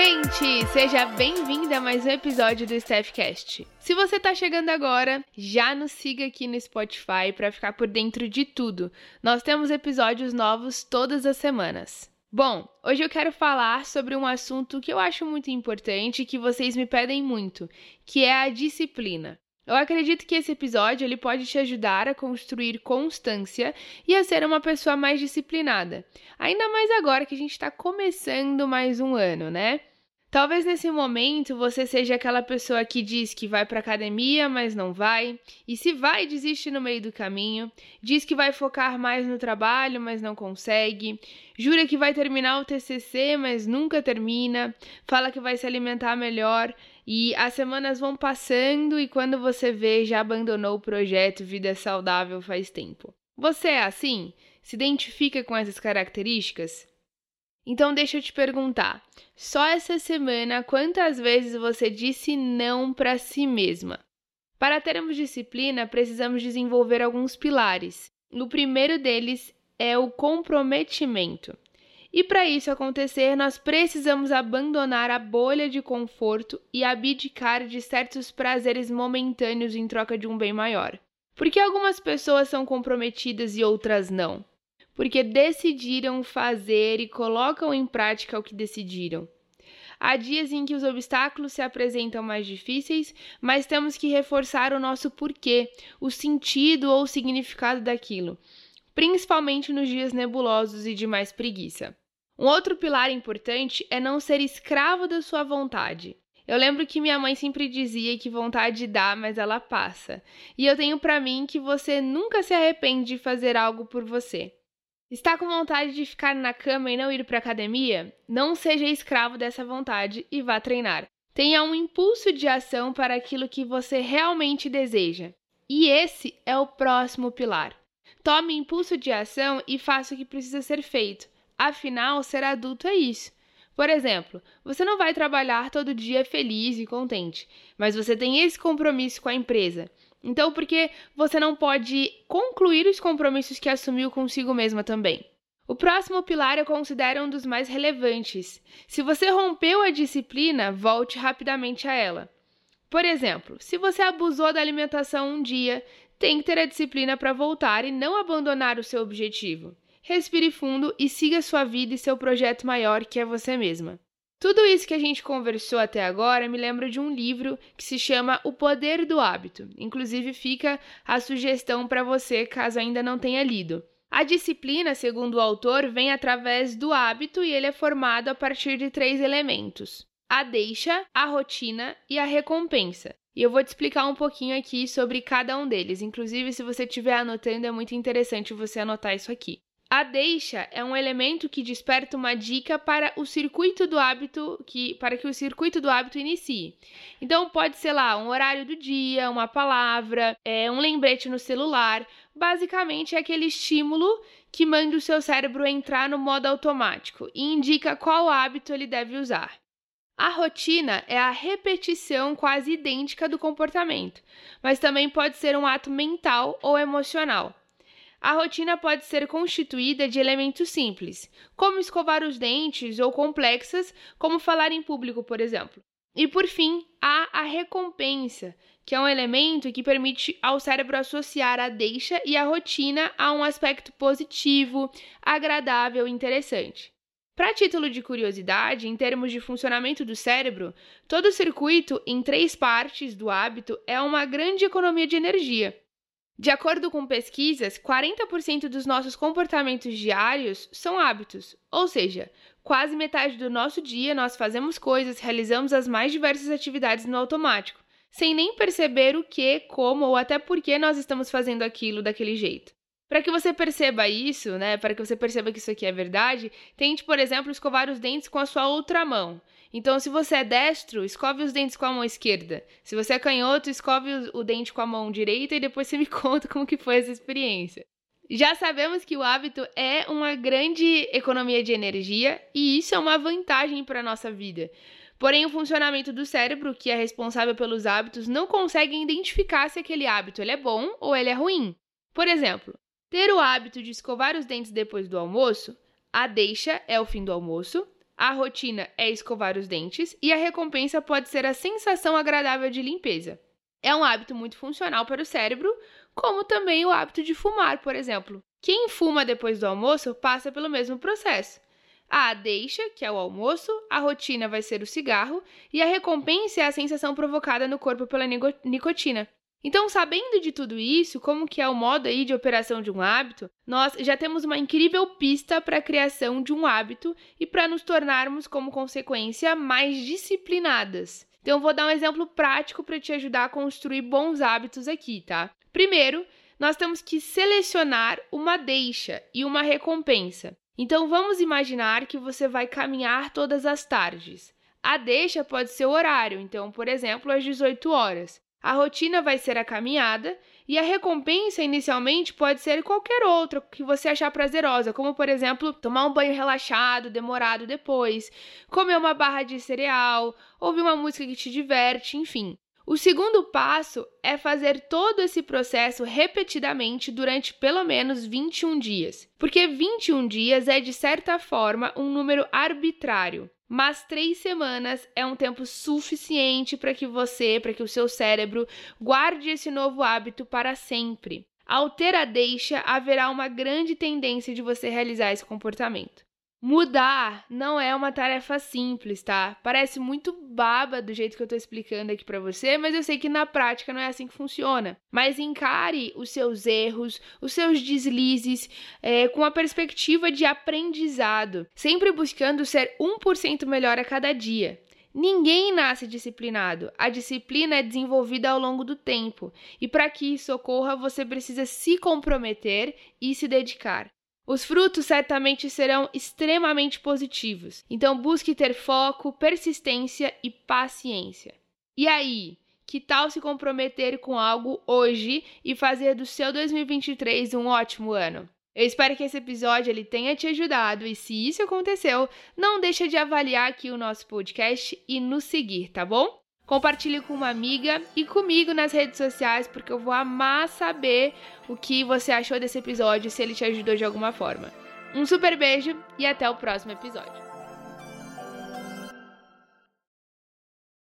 gente! Seja bem-vinda a mais um episódio do Staffcast. Se você tá chegando agora, já nos siga aqui no Spotify para ficar por dentro de tudo. Nós temos episódios novos todas as semanas. Bom, hoje eu quero falar sobre um assunto que eu acho muito importante e que vocês me pedem muito, que é a disciplina. Eu acredito que esse episódio ele pode te ajudar a construir constância e a ser uma pessoa mais disciplinada. Ainda mais agora que a gente está começando mais um ano, né? Talvez nesse momento você seja aquela pessoa que diz que vai para academia, mas não vai, e se vai, desiste no meio do caminho, diz que vai focar mais no trabalho, mas não consegue, jura que vai terminar o TCC, mas nunca termina, fala que vai se alimentar melhor, e as semanas vão passando e quando você vê, já abandonou o projeto Vida Saudável faz tempo. Você é assim? Se identifica com essas características? Então deixa eu te perguntar, só essa semana quantas vezes você disse não para si mesma? Para termos disciplina, precisamos desenvolver alguns pilares. O primeiro deles é o comprometimento. E para isso acontecer, nós precisamos abandonar a bolha de conforto e abdicar de certos prazeres momentâneos em troca de um bem maior. Por que algumas pessoas são comprometidas e outras não? Porque decidiram fazer e colocam em prática o que decidiram. Há dias em que os obstáculos se apresentam mais difíceis, mas temos que reforçar o nosso porquê, o sentido ou o significado daquilo, principalmente nos dias nebulosos e de mais preguiça. Um outro pilar importante é não ser escravo da sua vontade. Eu lembro que minha mãe sempre dizia que vontade dá, mas ela passa. E eu tenho para mim que você nunca se arrepende de fazer algo por você. Está com vontade de ficar na cama e não ir para academia? Não seja escravo dessa vontade e vá treinar. Tenha um impulso de ação para aquilo que você realmente deseja. E esse é o próximo pilar. Tome impulso de ação e faça o que precisa ser feito. Afinal, ser adulto é isso. Por exemplo, você não vai trabalhar todo dia feliz e contente, mas você tem esse compromisso com a empresa. Então, por que você não pode concluir os compromissos que assumiu consigo mesma também? O próximo pilar eu considero um dos mais relevantes. Se você rompeu a disciplina, volte rapidamente a ela. Por exemplo, se você abusou da alimentação um dia, tem que ter a disciplina para voltar e não abandonar o seu objetivo. Respire fundo e siga sua vida e seu projeto maior, que é você mesma. Tudo isso que a gente conversou até agora me lembra de um livro que se chama O Poder do Hábito. Inclusive, fica a sugestão para você caso ainda não tenha lido. A disciplina, segundo o autor, vem através do hábito e ele é formado a partir de três elementos: a deixa, a rotina e a recompensa. E eu vou te explicar um pouquinho aqui sobre cada um deles. Inclusive, se você estiver anotando, é muito interessante você anotar isso aqui. A deixa é um elemento que desperta uma dica para o circuito do hábito, que para que o circuito do hábito inicie. Então pode ser lá um horário do dia, uma palavra, é, um lembrete no celular. Basicamente é aquele estímulo que manda o seu cérebro entrar no modo automático e indica qual hábito ele deve usar. A rotina é a repetição quase idêntica do comportamento, mas também pode ser um ato mental ou emocional. A rotina pode ser constituída de elementos simples, como escovar os dentes, ou complexas, como falar em público, por exemplo. E por fim, há a recompensa, que é um elemento que permite ao cérebro associar a deixa e a rotina a um aspecto positivo, agradável e interessante. Para título de curiosidade, em termos de funcionamento do cérebro, todo o circuito em três partes do hábito é uma grande economia de energia. De acordo com pesquisas, 40% dos nossos comportamentos diários são hábitos, ou seja, quase metade do nosso dia nós fazemos coisas, realizamos as mais diversas atividades no automático, sem nem perceber o que, como ou até por que nós estamos fazendo aquilo daquele jeito. Para que você perceba isso, né, para que você perceba que isso aqui é verdade, tente, por exemplo, escovar os dentes com a sua outra mão. Então, se você é destro, escove os dentes com a mão esquerda. Se você é canhoto, escove o dente com a mão direita e depois você me conta como que foi essa experiência. Já sabemos que o hábito é uma grande economia de energia e isso é uma vantagem para a nossa vida. Porém, o funcionamento do cérebro, que é responsável pelos hábitos, não consegue identificar se aquele hábito ele é bom ou ele é ruim. Por exemplo, ter o hábito de escovar os dentes depois do almoço, a deixa é o fim do almoço, A rotina é escovar os dentes e a recompensa pode ser a sensação agradável de limpeza. É um hábito muito funcional para o cérebro, como também o hábito de fumar, por exemplo. Quem fuma depois do almoço passa pelo mesmo processo. A deixa, que é o almoço, a rotina vai ser o cigarro e a recompensa é a sensação provocada no corpo pela nicotina. Então, sabendo de tudo isso, como que é o modo aí de operação de um hábito, nós já temos uma incrível pista para a criação de um hábito e para nos tornarmos, como consequência, mais disciplinadas. Então, vou dar um exemplo prático para te ajudar a construir bons hábitos aqui, tá? Primeiro, nós temos que selecionar uma deixa e uma recompensa. Então, vamos imaginar que você vai caminhar todas as tardes. A deixa pode ser o horário, então, por exemplo, às 18 horas. A rotina vai ser a caminhada e a recompensa inicialmente pode ser qualquer outra que você achar prazerosa, como por exemplo, tomar um banho relaxado, demorado depois, comer uma barra de cereal, ouvir uma música que te diverte, enfim. O segundo passo é fazer todo esse processo repetidamente durante pelo menos 21 dias, porque 21 dias é de certa forma um número arbitrário mas três semanas é um tempo suficiente para que você, para que o seu cérebro guarde esse novo hábito para sempre. Ao ter a deixa, haverá uma grande tendência de você realizar esse comportamento. Mudar não é uma tarefa simples, tá? Parece muito baba do jeito que eu tô explicando aqui para você, mas eu sei que na prática não é assim que funciona. Mas encare os seus erros, os seus deslizes é, com a perspectiva de aprendizado, sempre buscando ser 1% melhor a cada dia. Ninguém nasce disciplinado. A disciplina é desenvolvida ao longo do tempo. E para que isso ocorra, você precisa se comprometer e se dedicar. Os frutos certamente serão extremamente positivos. Então busque ter foco, persistência e paciência. E aí, que tal se comprometer com algo hoje e fazer do seu 2023 um ótimo ano? Eu espero que esse episódio ele tenha te ajudado e se isso aconteceu, não deixa de avaliar aqui o nosso podcast e nos seguir, tá bom? Compartilhe com uma amiga e comigo nas redes sociais, porque eu vou amar saber o que você achou desse episódio, se ele te ajudou de alguma forma. Um super beijo e até o próximo episódio.